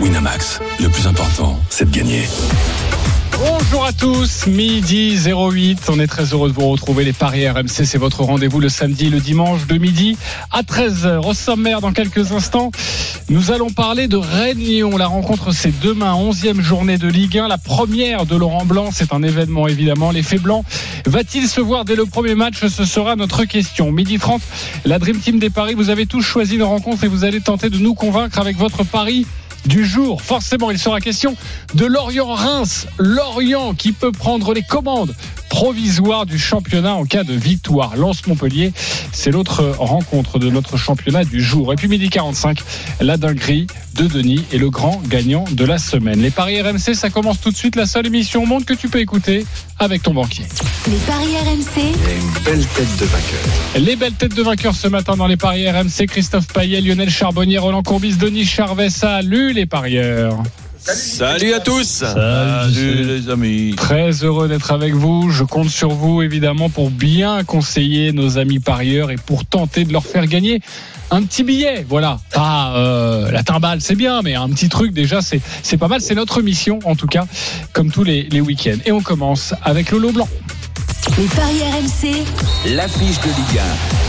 Winamax, le plus important, c'est de gagner. Bonjour à tous, midi 08. On est très heureux de vous retrouver. Les Paris RMC, c'est votre rendez-vous le samedi et le dimanche de midi à 13h. Au sommaire, dans quelques instants, nous allons parler de Rennes-Lyon. La rencontre, c'est demain, 11e journée de Ligue 1. La première de Laurent Blanc. C'est un événement, évidemment. L'effet blanc va-t-il se voir dès le premier match? Ce sera notre question. Midi 30, la Dream Team des Paris. Vous avez tous choisi une rencontre et vous allez tenter de nous convaincre avec votre pari du jour. Forcément, il sera question de Lorient-Reims. Lorient qui peut prendre les commandes provisoires du championnat en cas de victoire. Lance-Montpellier, c'est l'autre rencontre de notre championnat du jour. Et puis midi 45, la dinguerie de Denis est le grand gagnant de la semaine. Les paris RMC, ça commence tout de suite. La seule émission au monde que tu peux écouter avec ton banquier. Les paris RMC. une belle tête de vainqueur. Les belles têtes de vainqueurs ce matin dans les paris RMC. Christophe Payet, Lionel Charbonnier, Roland Courbis, Denis Charvet. Salut les parieurs. Salut à tous. Salut les amis. Très heureux d'être avec vous. Je compte sur vous, évidemment, pour bien conseiller nos amis parieurs et pour tenter de leur faire gagner un petit billet. Voilà. Pas euh, la timbale, c'est bien, mais un petit truc, déjà, c'est, c'est pas mal. C'est notre mission, en tout cas, comme tous les, les week-ends. Et on commence avec Lolo Blanc. Les paris RMC. L'affiche de Ligue 1.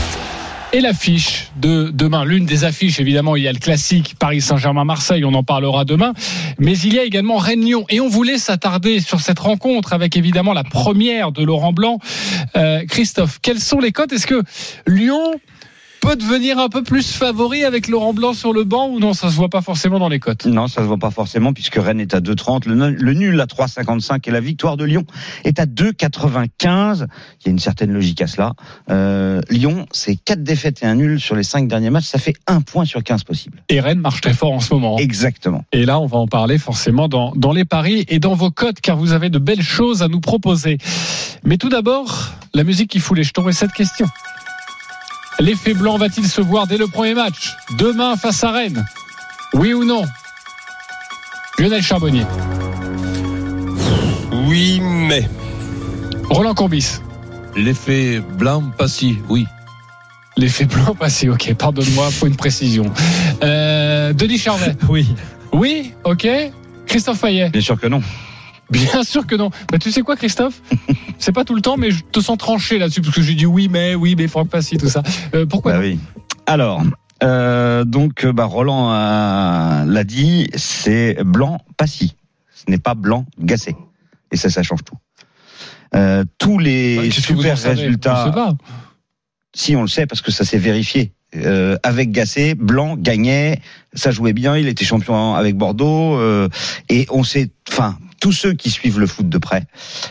Et l'affiche de demain, l'une des affiches, évidemment, il y a le classique Paris Saint-Germain-Marseille, on en parlera demain, mais il y a également Rennes-Lyon. Et on voulait s'attarder sur cette rencontre avec évidemment la première de Laurent Blanc. Euh, Christophe, quelles sont les cotes? Est-ce que Lyon peut devenir un peu plus favori avec Laurent Blanc sur le banc ou non Ça se voit pas forcément dans les cotes? Non, ça se voit pas forcément puisque Rennes est à 2,30, le, le nul à 3,55 et la victoire de Lyon est à 2,95. Il y a une certaine logique à cela. Euh, Lyon, c'est 4 défaites et un nul sur les 5 derniers matchs, ça fait un point sur 15 possible. Et Rennes marche très fort en ce moment. Exactement. Et là, on va en parler forcément dans, dans les paris et dans vos cotes car vous avez de belles choses à nous proposer. Mais tout d'abord, la musique qui fout les jetons et cette question. L'effet blanc va-t-il se voir dès le premier match Demain face à Rennes Oui ou non Lionel Charbonnier. Oui, mais. Roland Courbis. L'effet blanc, pas si, oui. L'effet blanc passé, ok, pardonne-moi, faut une précision. Euh, Denis Charvet. Oui. Oui, ok. Christophe Fayet. Bien sûr que non. Bien sûr que non. Bah, tu sais quoi, Christophe? C'est pas tout le temps, mais je te sens tranché là-dessus, parce que j'ai dit oui, mais, oui, mais Franck Passy, tout ça. Euh, pourquoi Bah oui. Alors, euh, donc, bah, Roland a- l'a dit, c'est blanc, pas si. Ce n'est pas blanc, gacé. Et ça, ça change tout. Euh, tous les Bah, super résultats. Si, on le sait parce que ça s'est vérifié. Euh, avec Gasset, Blanc gagnait, ça jouait bien, il était champion avec Bordeaux, euh, et on sait, enfin, tous ceux qui suivent le foot de près,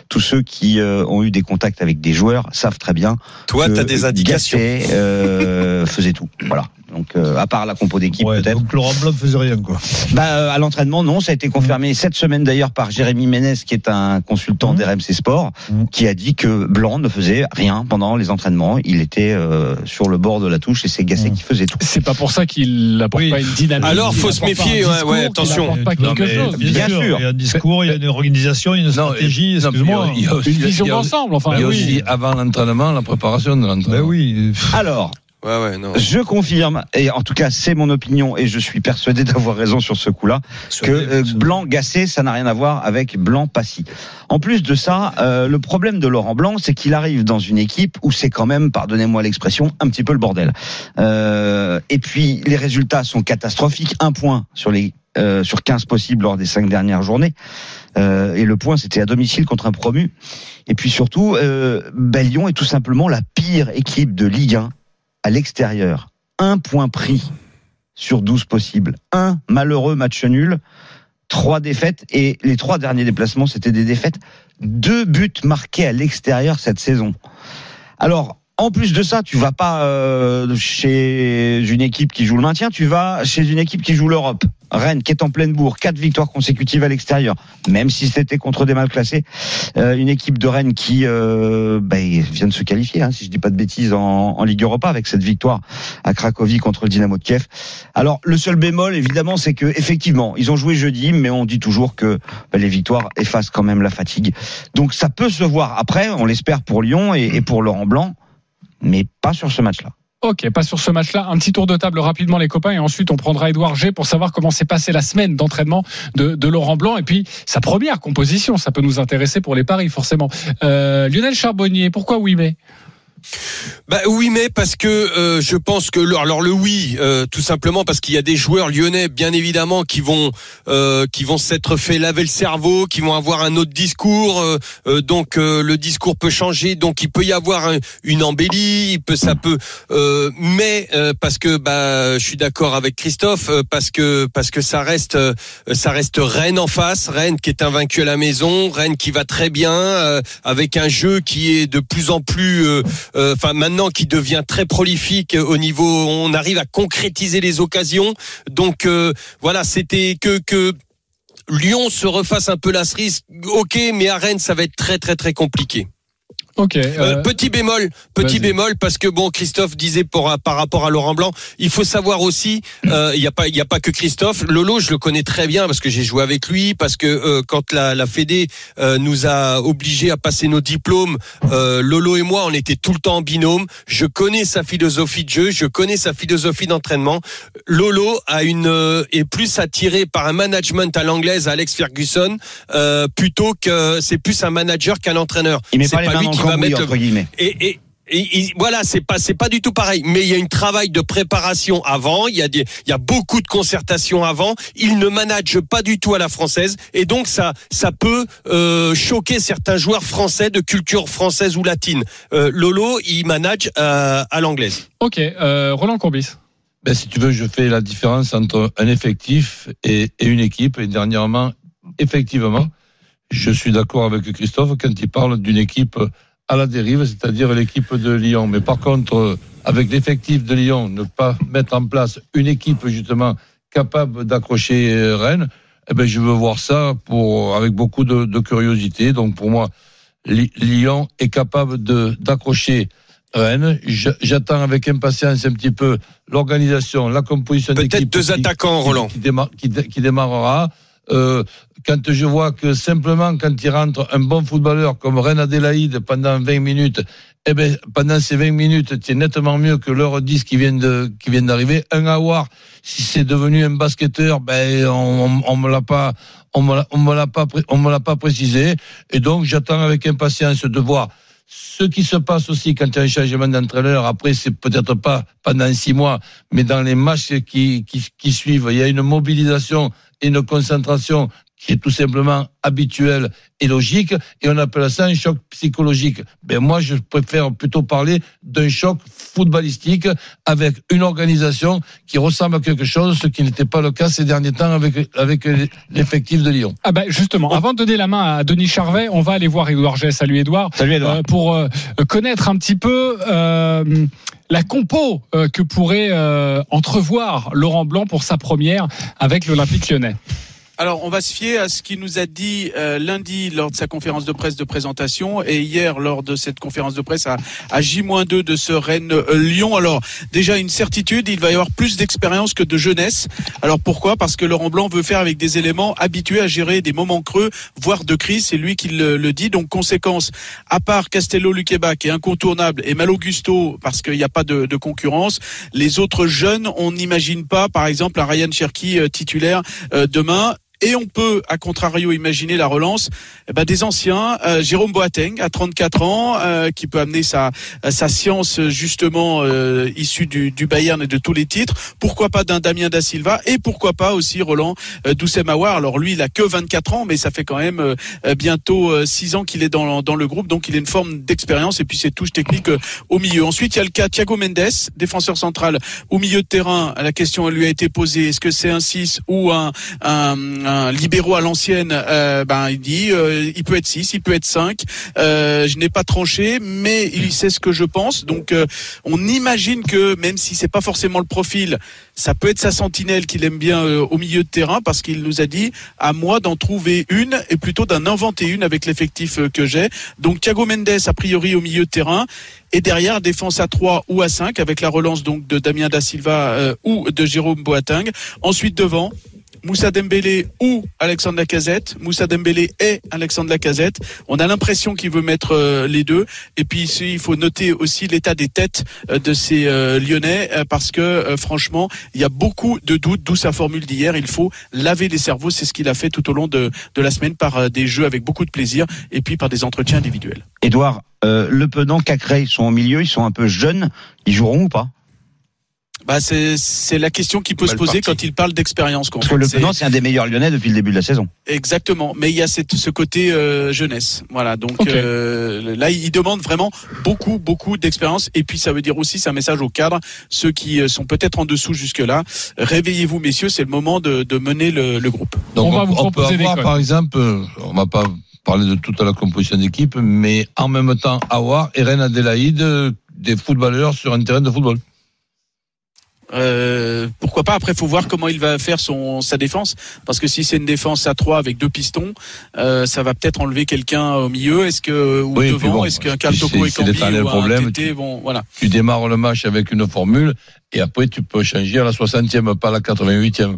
tous ceux qui euh, ont eu des contacts avec des joueurs savent très bien. Toi, t'as des indications. Gasset euh, faisait tout, voilà. Donc, euh, à part la compo d'équipe Ouais, peut-être. donc Laurent Blanc faisait rien, quoi. Bah, euh, à l'entraînement, non, ça a été confirmé cette semaine d'ailleurs par Jérémy Ménès, qui est un consultant Mhm. d'RMC Sport, Mhm. qui a dit que Blanc ne faisait rien pendant les entraînements. Il était euh, sur le bord de la touche et c'est Gasset Mhm. qui faisait tout. C'est pas pour ça qu'il n'apporte Oui. pas une dynamique. Alors, faut se méfier, un ouais, ouais, attention. pas Non, quelque mais chose. Bien sûr. Il y a un discours, il y a une organisation, une stratégie, Non, excuse-moi. il y a aussi- Une vision il y a- d'ensemble, enfin. Il y a aussi avant l'entraînement, la préparation de l'entraînement. Ben oui. Alors, Ouais, ouais, non. je confirme, et en tout cas c'est mon opinion, et je suis persuadé d'avoir raison sur ce coup-là, que euh, Blanc Gasset, ça n'a rien à voir avec Blanc Passy. En plus de ça, euh, le problème de Laurent Blanc, c'est qu'il arrive dans une équipe où c'est quand même, pardonnez-moi l'expression, un petit peu le bordel. Euh, et puis les résultats sont catastrophiques. Un point sur les euh, sur 15 possibles lors des cinq dernières journées. Euh, et le point, c'était à domicile contre un promu. Et puis surtout, euh, ben, Lyon est tout simplement la pire équipe de Ligue 1 à l'extérieur. Un point pris sur 12 possibles. Un malheureux match nul, trois défaites, et les trois derniers déplacements, c'était des défaites. Deux buts marqués à l'extérieur cette saison. Alors, en plus de ça, tu vas pas euh, chez une équipe qui joue le maintien, tu vas chez une équipe qui joue l'Europe. Rennes qui est en pleine bourre, quatre victoires consécutives à l'extérieur, même si c'était contre des mal classés. Euh, une équipe de Rennes qui euh, bah, vient de se qualifier, hein, si je dis pas de bêtises, en, Ligue Europa avec cette victoire à Cracovie contre le Dynamo de Kiev. Alors le seul bémol, évidemment, c'est que effectivement, ils ont joué jeudi, mais on dit toujours que bah, les victoires effacent quand même la fatigue. Donc ça peut se voir après, on l'espère pour Lyon et, et pour Laurent Blanc, mais pas sur ce match-là. Ok, pas sur ce match-là. Un petit tour de table rapidement, les copains, et ensuite on prendra Edouard G pour savoir comment s'est passée la semaine d'entraînement de, de, Laurent Blanc et puis sa première composition. Ça peut nous intéresser pour les paris, forcément. Euh, Lionel Charbonnier, pourquoi oui mais bah oui, mais parce que euh, je pense que alors le oui, euh, tout simplement parce qu'il y a des joueurs lyonnais, bien évidemment, qui vont euh, qui vont s'être fait laver le cerveau, qui vont avoir un autre discours. donc le discours peut changer, donc il peut y avoir une embellie, ça peut. mais parce que bah je suis d'accord avec Christophe, parce que parce que ça reste ça reste Rennes en face, Rennes qui est invaincu à la maison, Rennes qui va très bien avec un jeu qui est de plus en plus enfin maintenant qui devient très prolifique au niveau, on arrive à concrétiser les occasions. Donc euh, voilà, c'était que que Lyon se refasse un peu la cerise. Ok, mais à Rennes, ça va être très très très compliqué. Ok. Euh, euh, petit bémol, petit bémol, parce que bon, Christophe disait pour, par rapport à Laurent Blanc, il faut savoir aussi, euh, il n'y a pas, il y a pas que Christophe. Lolo, je le connais très bien parce que j'ai joué avec lui, parce que quand la, la Fédé nous a obligés à passer nos diplômes, Lolo et moi, on était tout le temps en binôme. Je connais sa philosophie de jeu, je connais sa philosophie d'entraînement. Lolo a une est plus attiré par un management à l'anglaise, Alex Ferguson, plutôt que c'est plus un manager qu'un entraîneur. Il met pas, les mains va mettre entre guillemets. Et, et, et, voilà, c'est pas c'est pas du tout pareil. Mais il y a un travail de préparation avant. Il y a des, il y a beaucoup de concertation avant. Il ne manage pas du tout à la française, et donc ça ça peut euh, choquer certains joueurs français de culture française ou latine. Euh, Lolo, il manage euh, à l'anglaise. Ok, euh, Roland Courbis. Ben, si tu veux, je fais la différence entre un effectif et, et une équipe. Et dernièrement, effectivement, je suis d'accord avec Christophe quand il parle d'une équipe à la dérive, c'est-à-dire l'équipe de Lyon. Mais par contre, avec l'effectif de Lyon, ne pas mettre en place une équipe justement capable d'accrocher Rennes, eh ben, je veux voir ça pour, avec beaucoup de, de curiosité. Donc pour moi, Lyon est capable de d'accrocher Rennes. J'attends avec impatience un petit peu l'organisation, la composition d'équipe. Peut-être deux attaquants, Roland. Qui, qui, qui démarrera. Euh, quand je vois que simplement quand il rentre un bon footballeur comme Reine Adélaïde pendant 20 minutes, eh ben, pendant ces 20 minutes, c'est nettement mieux que l'heure 10 qui vient de, qui vient d'arriver. Un Awar, si c'est devenu un basketteur, ben, on, on, me l'a pas, on me l'a pas, on me l'a pas précisé. Et donc, j'attends avec impatience de voir ce qui se passe aussi quand il y a un changement d'entraîneur, après c'est peut-être pas pendant six mois, mais dans les matchs qui, qui, qui suivent, il y a une mobilisation et une concentration qui est tout simplement habituel et logique, et on appelle ça un choc psychologique. Ben moi, je préfère plutôt parler d'un choc footballistique avec une organisation qui ressemble à quelque chose, ce qui n'était pas le cas ces derniers temps avec avec l'effectif de Lyon. Ah ben justement, avant de donner la main à Denis Charvet, on va aller voir Edouard G. Salut Edouard. Salut Edouard. Euh, pour euh, connaître un petit peu. Euh, la compo euh, que pourrait euh, entrevoir Laurent Blanc pour sa première avec l'Olympique lyonnais. Alors, on va se fier à ce qu'il nous a dit euh, lundi lors de sa conférence de presse de présentation et hier lors de cette conférence de presse à, à J-2 de ce Rennes-Lyon. Alors, déjà une certitude, il va y avoir plus d'expérience que de jeunesse. Alors pourquoi? Parce que Laurent Blanc veut faire avec des éléments habitués à gérer des moments creux, voire de crise. C'est lui qui le, dit. Donc, conséquence, à part Castello Luqueba qui est incontournable et Malo Gusto parce qu'il n'y a pas de, concurrence, les autres jeunes, on n'imagine pas, par exemple, un Ryan Cherky euh, titulaire euh, demain. Et on peut, à contrario, imaginer la relance eh ben, des anciens. Euh, Jérôme Boateng, à 34 ans, euh, qui peut amener sa, sa science justement euh, issue du, du, Bayern et de tous les titres. Pourquoi pas d'un Damien da Silva et pourquoi pas aussi Roland euh, Doucet-Mawar. Alors lui, il a que 24 ans, mais ça fait quand même euh, bientôt 6 ans qu'il est dans, dans le groupe, donc il a une forme d'expérience et puis ses touches techniques au milieu. Ensuite, il y a le cas Thiago Mendes, défenseur central au milieu de terrain. La question lui a été posée est-ce que c'est un 6 ou un, un un libéraux à l'ancienne, euh, ben il dit, euh, il peut être 6, il peut être 5. Euh, je n'ai pas tranché, mais il sait ce que je pense. Donc, on imagine que même si c'est pas forcément le profil, ça peut être sa sentinelle qu'il aime bien au milieu de terrain, parce qu'il nous a dit à moi d'en trouver une et plutôt d'en inventer une avec l'effectif que j'ai. Donc, Thiago Mendes a priori au milieu de terrain. Et derrière, défense à 3 ou à 5 avec la relance donc de Damien Da Silva ou de Jérôme Boateng. Ensuite devant, Moussa Dembélé ou Alexandre Lacazette. Moussa Dembélé et Alexandre Lacazette. On a l'impression qu'il veut mettre euh, les deux. Et puis ici, il faut noter aussi l'état des têtes euh, de ces euh, Lyonnais parce que franchement, il y a beaucoup de doutes, d'où sa formule d'hier. Il faut laver les cerveaux. C'est ce qu'il a fait tout au long de, la semaine par des jeux avec beaucoup de plaisir et puis par des entretiens individuels. Edouard, euh, Le Penant, Cacré, ils sont au milieu, ils sont un peu jeunes. Ils joueront ou pas? Bah c'est c'est la question qui peut se poser quand il parle d'expérience. Parce que. Le Penant, c'est un des meilleurs Lyonnais depuis le début de la saison. Exactement, mais il y a cette, ce côté euh, jeunesse. Voilà, donc euh, là, il demande vraiment beaucoup, beaucoup d'expérience. Et puis, ça veut dire aussi, c'est un message aux cadres, ceux qui euh, sont peut-être en dessous jusque-là. Réveillez-vous, messieurs, c'est le moment de, de mener le, le groupe. Donc On va vous peut proposer des avoir, par exemple, euh, on va pas parler de toute la composition d'équipe, mais en même temps avoir Eren Adelaide, euh, des footballeurs sur un terrain de football. Euh, pourquoi pas? Après, faut voir comment il va faire son sa défense, parce que si c'est une défense à 3 avec deux pistons, euh, ça va peut-être enlever quelqu'un au milieu. Est-ce que ou Oui, et devant? bon, Est-ce qu'un Kaltoko et Cambi l'éternel ou un problème, Tété tu- vont voilà. Tu démarres le match avec une formule et après tu peux changer à la 60e, pas à la 88e.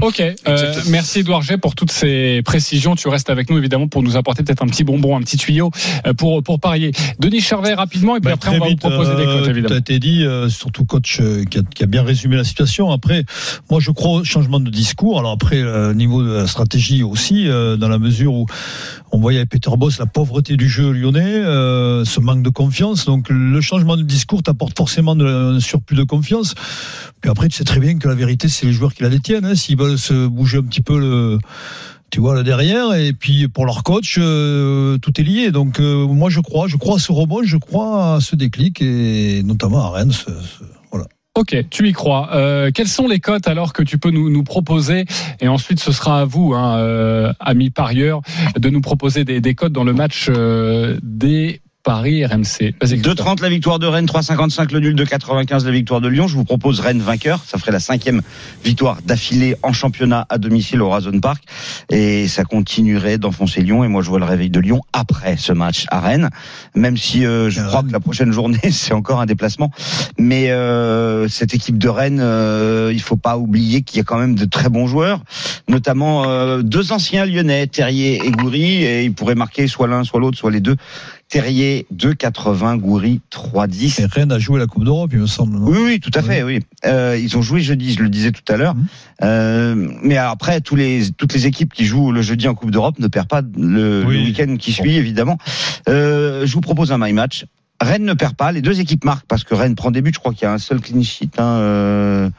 Ok, euh, merci Edouard G pour toutes ces précisions. Tu restes avec nous évidemment pour nous apporter peut-être un petit bonbon, un petit tuyau euh, pour pour parier. Denis Charvet rapidement et puis Bah, après on va vous proposer des euh, cotes Tout a évidemment. été dit, euh, surtout coach euh, qui, a, qui a bien résumé la situation. Après, moi je crois au changement de discours. Alors après, euh, niveau de la stratégie aussi, euh, dans la mesure où on voyait avec Peter Boss la pauvreté du jeu lyonnais, euh, ce manque de confiance. Donc le changement de discours t'apporte forcément de, un surplus de confiance. Puis après, tu sais très bien que la vérité, c'est les joueurs qui la détiennent. Hein, S'ils veulent se bouger un petit peu le tu vois le derrière et puis pour leur coach euh, tout est lié donc euh, moi je crois je crois à ce rebond je crois à ce déclic et notamment à Rennes voilà Ok, tu y crois. Euh, quelles sont les cotes alors que tu peux nous, proposer Et ensuite, ce sera à vous, hein, amis parieurs, de nous proposer des, cotes dans le match des paris RMC. Vas-y, Christophe. 2,30 la victoire de Rennes, 3,55 le nul, 2,95 la victoire de Lyon. Je vous propose Rennes vainqueur. Ça ferait la cinquième victoire d'affilée en championnat à domicile au Razon Park. Et ça continuerait d'enfoncer Lyon. Et moi, je vois le réveil de Lyon après ce match à Rennes. Même si euh, je crois que la prochaine journée, c'est encore un déplacement. Mais euh, cette équipe de Rennes, euh, il faut pas oublier qu'il y a quand même de très bons joueurs. Notamment euh, deux anciens lyonnais, Terrier et Goury. Et ils pourraient marquer soit l'un, soit l'autre, soit les deux. Terrier 2,80, Goury 3,10. et Rennes a joué la Coupe d'Europe il me semble Oui, oui, tout à fait, oui. Euh, ils ont joué jeudi, je le disais tout à l'heure. Mhm. Euh, mais après, tous les, toutes les équipes qui jouent le jeudi en Coupe d'Europe ne perdent pas le, Oui. le week-end qui suit, évidemment. Euh, je vous propose un my match. Rennes ne perd pas, les deux équipes marquent parce que Rennes prend des buts. Je crois qu'il y a un seul clean sheet, hein, euh,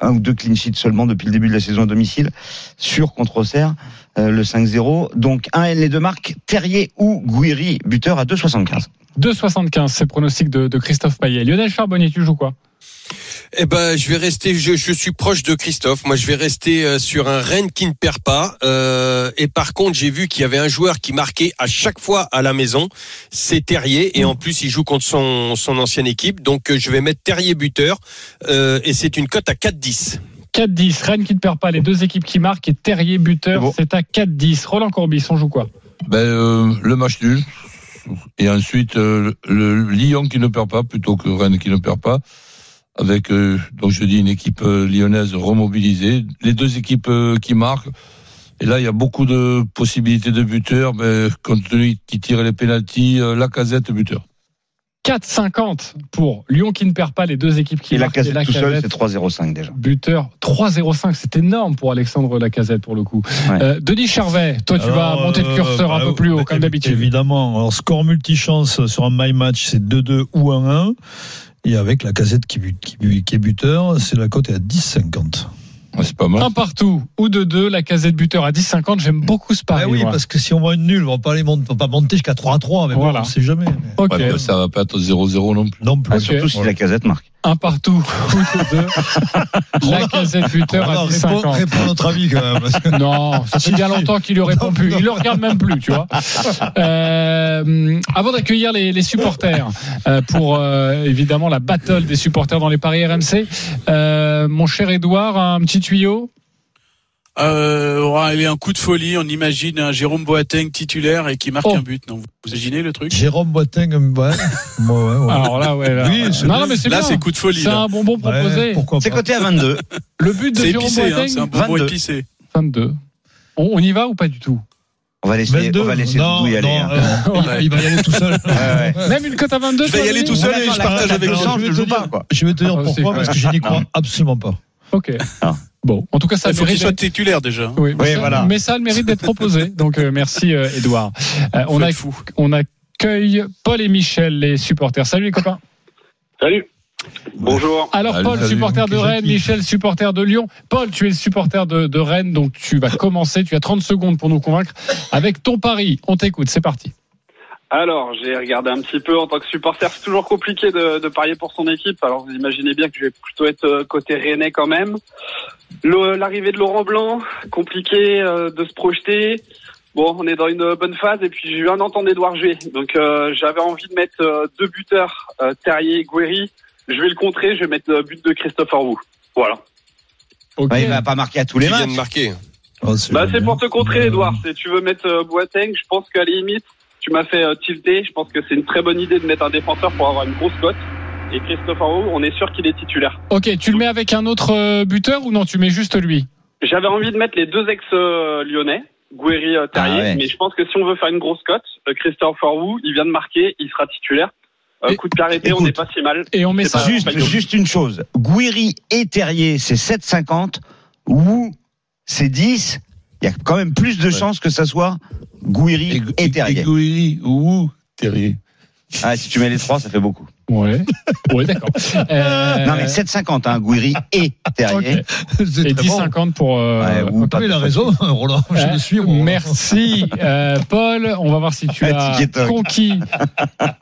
un ou deux clean sheets seulement depuis le début de la saison à domicile, sur contre Auxerre, euh, le 5-0. Donc un les deux marques, Terrier ou Gouiri, buteur à 2,75. 2,75, c'est le pronostic de, de Christophe Payet. Lionel Charbonnier, tu joues quoi? Eh ben, je vais rester. Je, je suis proche de Christophe. Moi, je vais rester euh, sur un Rennes qui ne perd pas. Euh, et par contre, j'ai vu qu'il y avait un joueur qui marquait à chaque fois à la maison. C'est Terrier. Et en plus, il joue contre son son ancienne équipe. Donc, euh, je vais mettre Terrier buteur. Euh, et c'est une cote à 4-10. 4-10, Rennes qui ne perd pas, les deux équipes qui marquent et Terrier buteur, C'est bon. c'est à 4-10. Roland Courbis, on joue quoi? Ben, euh, le match nul. Et ensuite, euh, le Lyon qui ne perd pas plutôt que Rennes qui ne perd pas. Avec, euh, donc je dis, une équipe euh, lyonnaise remobilisée. Les deux équipes euh, qui marquent. Et là, il y a beaucoup de possibilités de buteurs. Mais compte tenu qui tire les pénalties, la casette buteur. 4,50 pour Lyon qui ne perd pas, les deux équipes qui Et la marquent casette tout seul, Lacazette, c'est 3,05 déjà. buteur 3,05, c'est énorme pour Alexandre Lacazette pour le coup. Ouais. Euh, Denis Charvet, toi tu vas monter le euh, curseur un bah, peu plus haut bah, comme d'habitude. évidemment alors score multichance sur un my match c'est 2-2 ou 1-1 et avec la casette qui, but- qui, but- qui est buteur c'est la cote est à 10,50 C'est pas mal. Un partout ou de deux, la casette buteur à 10,50. J'aime beaucoup ce pari. Ah oui, moi. parce que si on voit une nulle, on va pas aller monter, on va pas monter jusqu'à 3 à 3, mais bon, on sait jamais. Ok. Ouais, mais ça va pas être 0-0 non plus. Non plus. Ah. Surtout si la casette marque. Un partout ou de deux, la casette buteur à Alors, réponds, 10,50. réponds à notre avis quand même. parce que- Non, ça fait bien longtemps qu'il lui répond plus. Il le regarde même plus, tu vois. Euh, avant d'accueillir les, les supporters euh, pour euh, évidemment la battle des supporters dans les paris RMC, euh, mon cher Edouard, un petit tuyau. Euh, ouais, il y a un coup de folie. On imagine un Jérôme Boateng titulaire et qui marque Oh. un but. Non, vous imaginez le truc? Jérôme Boateng, ouais. ouais, ouais, ouais. Alors là, ouais. Là, Oui, c'est non, non, mais c'est Là, c'est coup de folie. C'est là. un bonbon proposé. C'est coté à 22. Le but de Jérôme épicé, hein, Boateng, c'est un bonbon 22. épicé. 22. On, on y va ou pas du tout? On va laisser, 22 on va laisser non, Doudou y aller. non, hein. euh, il, il va y aller tout seul. Ouais, ouais. Même une cote à 22 Je vais y aller tout seul et je partage avec le vous. sang, je quoi. Je vais te dire Ah, pourquoi, parce que je n'y crois absolument pas. Ok. Ah. Bon, en tout cas, ça Il faut qu'il mérite soit titulaire déjà. Oui, mais, Oui, ça, voilà. mais ça a le mérite d'être proposé. Donc euh, merci euh, Edouard. Euh, on, a, fou. on accueille Paul et Michel, les supporters. Salut les copains. Salut. Bonjour. Alors Salut, Paul, salut. supporter de Rennes, Michel, supporter de Lyon. Paul, tu es le supporter de, de Rennes, donc tu vas commencer. Tu as 30 secondes pour nous convaincre avec ton pari. On t'écoute, c'est parti. Alors, j'ai regardé un petit peu en tant que supporter. C'est toujours compliqué de, de parier pour son équipe. Alors, vous imaginez bien que je vais plutôt être euh, côté rennais quand même. L'arrivée de Laurent Blanc, compliqué euh, de se projeter. Bon, on est dans une bonne phase et puis je viens d'entendre Edouard jouer. Donc, euh, j'avais envie de mettre euh, deux buteurs, euh, Terrier et Guéry. Je vais le contrer. Je vais mettre le but de Christopher Wu. Voilà. Ouais, il va pas marquer à tous les Qui vient matchs. de marquer. Oh, c'est Bah, pour te contrer, Edouard. Si tu veux mettre euh, Boateng, je pense qu'à la limite, tu m'as fait euh, tilter. Je pense que c'est une très bonne idée de mettre un défenseur pour avoir une grosse cote. Et Christopher Wu, on est sûr qu'il est titulaire. Ok, tu le mets avec un autre euh, buteur ou non Tu mets juste lui? J'avais envie de mettre les deux ex-lyonnais, Guéry, euh, Terrier, Ah ouais. mais je pense que si on veut faire une grosse cote, euh, Christopher Wu, il vient de marquer, il sera titulaire. Euh, coup de pied arrêté, on n'est pas si mal. Et on met ça. Juste, juste une chose. Guiri et Terrier, c'est 7,50. Ou c'est 10. Il y a quand même plus de chances que ça soit Guiri et, Terrier. Guiri ou Terrier. Ah, si tu mets les trois, ça fait beaucoup. Ouais. Ouais, d'accord. Euh, Non, mais 7,50, hein, Guiri et Terrier. ok. C'est Et très bon. 10,50 pour. euh, Ouais, ou pas il a raison, Roland. Je Euh, le suis. moi. Merci, euh, Paul. On va voir si tu as et conquis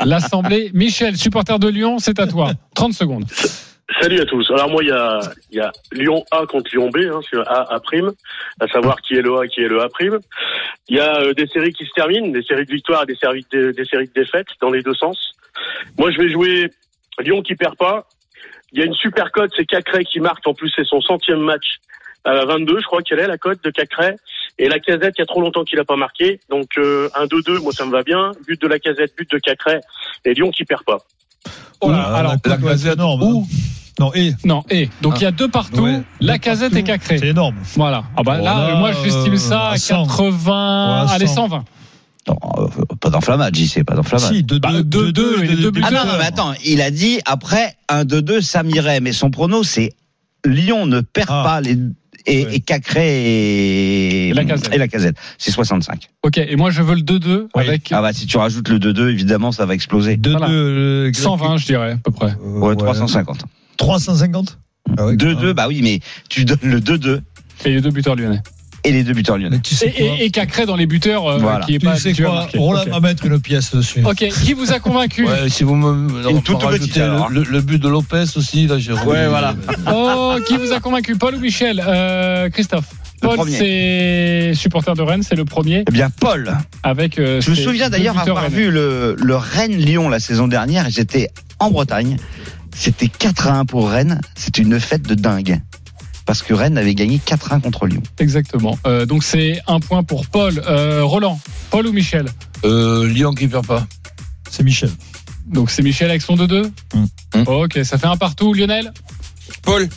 l'Assemblée. Michel, supporter de Lyon, c'est à toi. 30 secondes. Salut à tous. Alors moi, il y a, Lyon A contre Lyon B, hein, c'est A, A prime, à savoir qui est le A, qui est le A prime. Il y a euh, des séries qui se terminent, des séries de victoires des séries de, défaites dans les deux sens. Moi, je vais jouer Lyon qui perd pas. Il y a une super cote, c'est Cacré qui marque. En plus, c'est son centième match à 22, je crois qu'elle est la cote de Cacré. Et la casette, il y a trop longtemps qu'il a pas marqué. Donc euh, un 2-2, moi ça me va bien. But de la casette, but de Cacré. Et Lyon qui perd pas. Oh là, Ah, alors, la énorme. où Non, et. Non, et. Donc il y a deux partout, Ouais, la deux casette et Cacré. C'est énorme. Voilà. Ah bah là, moi j'estime ça euh, à 100. 80. Ouais, Allez, 100. 120. Non, euh, pas d'enflammade, j'y sais, pas d'enflammade. Si, 2-2. Bah, 2-2, et les deux Ah non, non, mais attends, il a dit après un 2-2, ça m'irait. Mais son prono, c'est Lyon ne perd Ah. pas les. Et, Ouais. et Cacré et, Et la casette. et la casette. C'est 65. Ok, et moi je veux le 2-2 Oui. avec Ah bah si tu rajoutes le 2-2, évidemment, ça va exploser. 2-2. Voilà. euh, 120, je dirais, à peu près. euh, Ouais, 350. 350 Ah ouais, 2-2, bah oui, mais tu donnes le 2-2 Et les deux buteurs lyonnais. Et les deux buteurs lyonnais. Tu sais Et, et, Cacré dans les buteurs euh, Voilà. qui est Tu pas sais quoi Ok. va mettre une pièce dessus. Ok, qui vous a convaincu Ouais, si vous me, toute petite, le, le but de Lopez aussi, là, j'ai Ouais, voilà. Oh, qui vous a convaincu Paul ou Michel Euh, Christophe. Paul, premier. c'est supporter de Rennes, c'est le premier. Eh bien, Paul, Avec. euh, je me souviens d'ailleurs avoir vu le, le Rennes-Lyon la saison dernière. J'étais en Bretagne. C'était 4 à 1 pour Rennes. C'était une fête de dingue. Parce que Rennes avait gagné 4 à 1 contre Lyon. Exactement. Euh, donc c'est un point pour Paul. Euh, Roland, Paul ou Michel Euh, Lyon qui perd pas. C'est Michel. Donc c'est Michel avec son 2-2 Mm. Ok, ça fait un partout. Lionel Paul.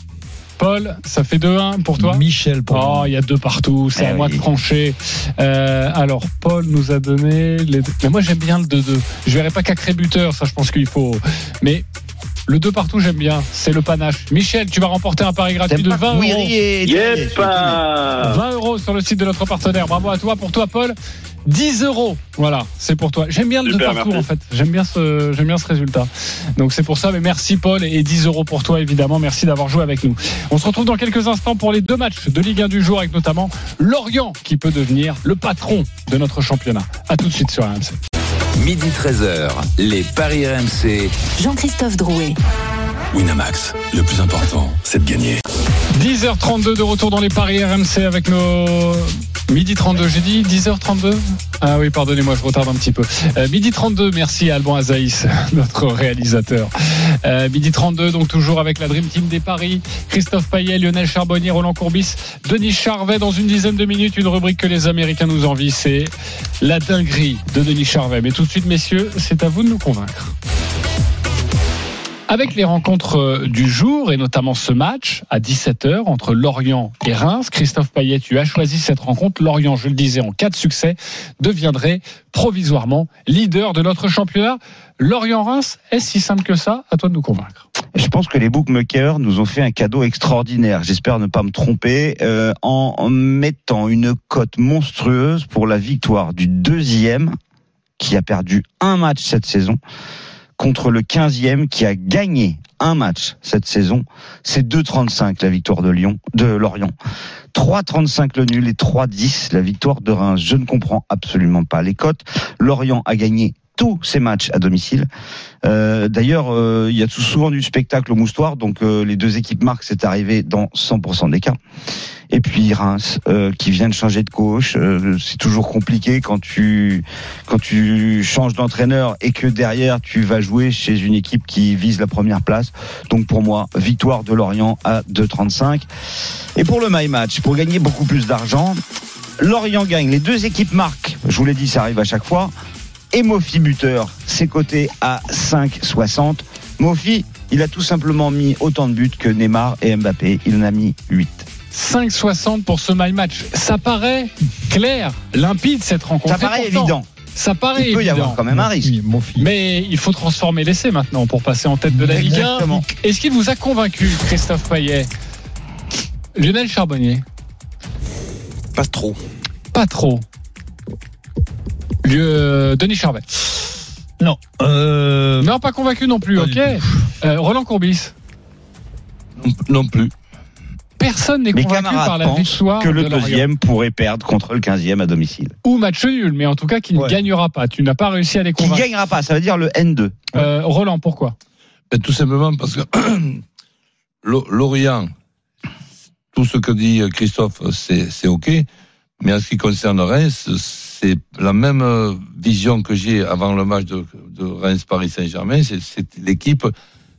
Paul, ça fait 2-1 pour toi Michel pour Oh, il y a deux partout, c'est Eh à moi de trancher. Euh, alors, Paul nous a donné les deux. Mais moi, j'aime bien le 2-2. Je verrai pas Cacré buteur, ça, je pense qu'il faut. Mais le 2 partout, j'aime bien. C'est le panache. Michel, tu vas remporter un pari gratuit de pas 20 euros. Yep étonné. ah. 20 euros sur le site de notre partenaire. Bravo à toi. Pour toi, Paul, 10 euros. Voilà, c'est pour toi. J'aime bien le Super, deux partout merci. en fait. J'aime bien ce, j'aime bien ce résultat. Donc c'est pour ça. Mais merci Paul et 10 euros pour toi évidemment. Merci d'avoir joué avec nous. On se retrouve dans quelques instants pour les deux matchs de Ligue 1 du jour avec notamment Lorient qui peut devenir le patron de notre championnat. À tout de suite sur RMC. Midi 13h, les Paris RMC. Jean-Christophe Drouet. Winamax, le plus important, c'est de gagner. 10h32 de retour dans les paris RMC avec nos midi 32 j'ai dit 10h32 ah oui pardonnez-moi je retarde un petit peu. Euh, midi 32 merci à Alban Azaïs notre réalisateur. Euh, midi 32 donc toujours avec la Dream Team des paris. Christophe Payet Lionel Charbonnier Roland Courbis Denis Charvet dans une dizaine de minutes une rubrique que les Américains nous envient c'est la dinguerie de Denis Charvet. Mais tout de suite messieurs c'est à vous de nous convaincre avec les rencontres euh, du jour et notamment ce match à 17h entre Lorient et Reims, Christophe Payet, tu as choisi cette rencontre. Lorient, je le disais, en cas de succès, deviendrait provisoirement leader de notre championnat. Lorient-Reims, est-ce si simple que ça? À toi de nous convaincre. Je pense que les bookmakers nous ont fait un cadeau extraordinaire. J'espère ne pas me tromper euh, en, en mettant une cote monstrueuse pour la victoire du deuxième qui a perdu un match cette saison contre le 15e qui a gagné un match cette saison. C'est 2,35 la victoire de Lyon, de Lorient. 3,35 le nul et 3,10 la victoire de Reims. Je ne comprends absolument pas les cotes. Lorient a gagné tous ses matchs à domicile. Euh, D'ailleurs, euh, il y a souvent du spectacle au moustoir, donc euh, les deux équipes marquent, c'est arrivé dans 100% des cas. Et puis Reims, euh, qui vient de changer de coach, euh, c'est toujours compliqué quand tu quand tu changes d'entraîneur et que derrière tu vas jouer chez une équipe qui vise la première place. Donc pour moi, victoire de Lorient à 2,35. Et pour le my match, pour gagner beaucoup plus d'argent, Lorient gagne. Les deux équipes marquent. Je vous l'ai dit, ça arrive à chaque fois. Et Mofi buteur, c'est coté à 5,60. Mofi, il a tout simplement mis autant de buts que Neymar et Mbappé. Il en a mis 8. 5,60 pour ce my match. Ça paraît clair, limpide cette rencontre. Ça paraît pourtant, évident. Ça paraît Il peut y avoir quand même un risque. Mais il faut transformer l'essai maintenant pour passer en tête de la Ligue 1. Exactement. Est-ce qu'il vous a convaincu, Christophe Payet? Lionel Charbonnier? Pas trop. Pas trop. Lieu- Denis Charvet Non. Euh, Non, pas convaincu non plus, Pas ok. Euh, Roland Courbis Non plus. Personne n'est convaincu par la victoire que le de deuxième pourrait perdre contre le 15e à domicile. Ou match nul, mais en tout cas qui ne gagnera pas. Tu n'as pas réussi à les Qui convaincre. gagnera pas, ça veut dire le N2. Euh, Roland, pourquoi? Et tout simplement parce que Lo- Lorient, tout ce que dit Christophe, c'est c'est OK. Mais en ce qui concerne Reims, c'est la même euh, vision que j'ai avant le match de, de Reims-Paris-Saint-Germain. C'est c'est l'équipe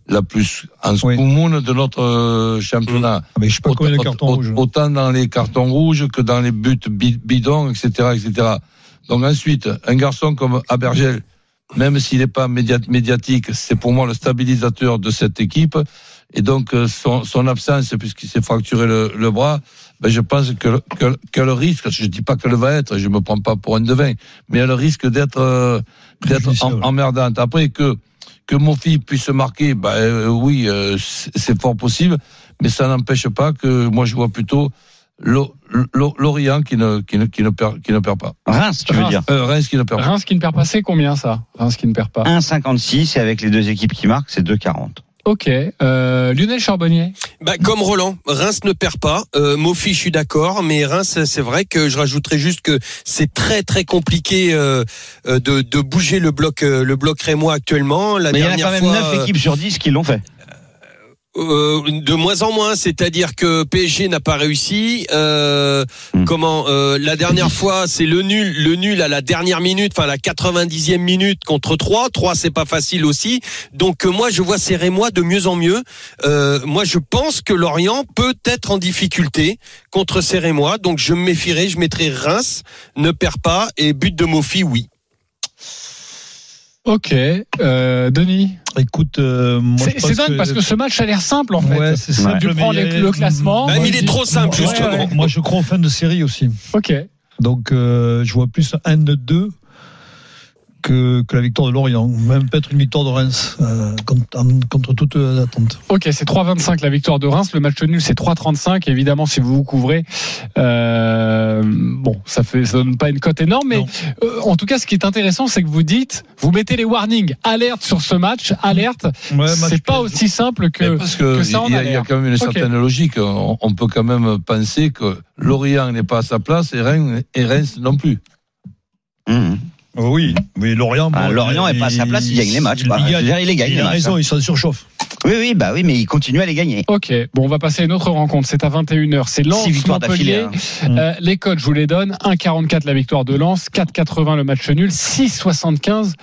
la plus en Oui. de notre euh, championnat. Ah, mais je sais pas combien de cartons Autant- rouges. Autant dans les cartons rouges que dans les buts bi- bidons, etc., etc. Donc ensuite, un garçon comme Abergel, même s'il n'est pas média- médiatique, c'est pour moi le stabilisateur de cette équipe. Et donc euh, son, son absence, puisqu'il s'est fracturé le, le bras, ben je pense que, le- que, que le risque, je dis pas qu'elle va être, je me prends pas pour un devin, mais elle risque d'être euh, d'être en- emmerdante. Après que que Mofi puisse marquer, ben euh, oui, euh, c'est fort possible, mais ça n'empêche pas que moi je vois plutôt Lo- Lo- Lorient qui ne qui ne qui ne perd qui ne perd pas. Reims, tu veux Reims. dire Euh, Reims qui ne perd pas. Reims qui ne perd pas, c'est combien ça? Reims qui ne perd pas. 1,56 et avec les deux équipes qui marquent, c'est 2,40. Ok. Euh, Lionel Charbonnier Bah, comme Roland, Reims ne perd pas. Euh, Mofi, je suis d'accord, mais Reims, c'est vrai que je rajouterais juste que c'est très très compliqué euh, euh, de, de bouger le bloc euh, le bloc rémois actuellement. La Mais il y a dernière quand même fois, 9 équipes sur 10 qui l'ont fait. Euh, de moins en moins, c'est-à-dire que PSG n'a pas réussi. Euh, Hmm. Comment euh, la dernière fois, c'est le nul, le nul à la dernière minute, enfin la 90e minute contre 3. 3 c'est pas facile aussi. Donc moi je vois ces Rémois de mieux en mieux. Euh, moi je pense que Lorient peut être en difficulté contre ces Rémois. Donc je me méfierai, je mettrai Reims ne perd pas et but de Mofi oui. Ok. Euh, Denis Écoute, euh, C'est dingue parce que ce match a l'air simple en fait. Ouais, c'est simple. Tu prends les- le classement. Bah, il est trop simple, Ouais, justement. ouais. Moi, je crois en fin de série aussi. Ok. Donc, euh, je vois plus un de deux. Que, que la victoire de Lorient, même peut-être une victoire de Reims euh, contre, contre toutes les attentes. Ok, c'est 3,25 la victoire de Reims. Le match nul, c'est 3,35. Évidemment, si vous vous couvrez, euh, bon, ça fait, ça donne pas une cote énorme, mais euh, en tout cas, ce qui est intéressant, c'est que vous dites, vous mettez les warnings, alerte sur ce match, alerte. Ouais, c'est pas aussi simple que, parce que, que ça en il y, a y quand même une certaine logique. On, on peut quand même penser que Lorient n'est pas à sa place et Reims, et Reims non plus. Mmh. Oui, oui, Lorient. Ah, bon, Lorient est pas à sa place, il gagne les matchs, veux dire, il les gagne, Il les a matchs, raison, hein. il s'en surchauffe. Oui, oui, bah oui, mais il continue à les gagner. Ok, bon, on va passer à une autre rencontre. C'est à 21h. C'est Lens Six victoires Montpellier. d'affilée, Euh, les codes, je vous les donne. 1,44 la victoire de Lens, 4,80 le match nul, 6,75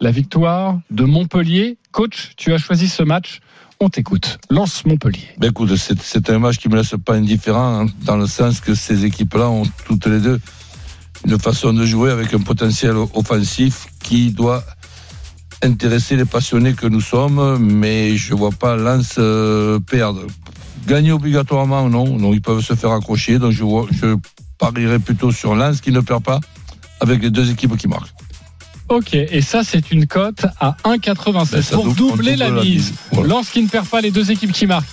la victoire de Montpellier. Coach, tu as choisi ce match. On t'écoute. Lens Montpellier. Ben écoute, c'est c'est un match qui me laisse pas indifférent, hein, dans le sens que ces équipes-là ont toutes les deux une façon de jouer avec un potentiel offensif qui doit intéresser les passionnés que nous sommes, mais je vois pas Lens euh, perdre. Gagner obligatoirement, non, non, ils peuvent se faire accrocher, donc je, vois, je parierais plutôt sur Lens qui ne perd pas avec les deux équipes qui marquent. Ok, et ça, c'est une cote à 1,96 Ben, pour double- doubler la mise. mise. Voilà. Lens qui ne perd pas les deux équipes qui marquent.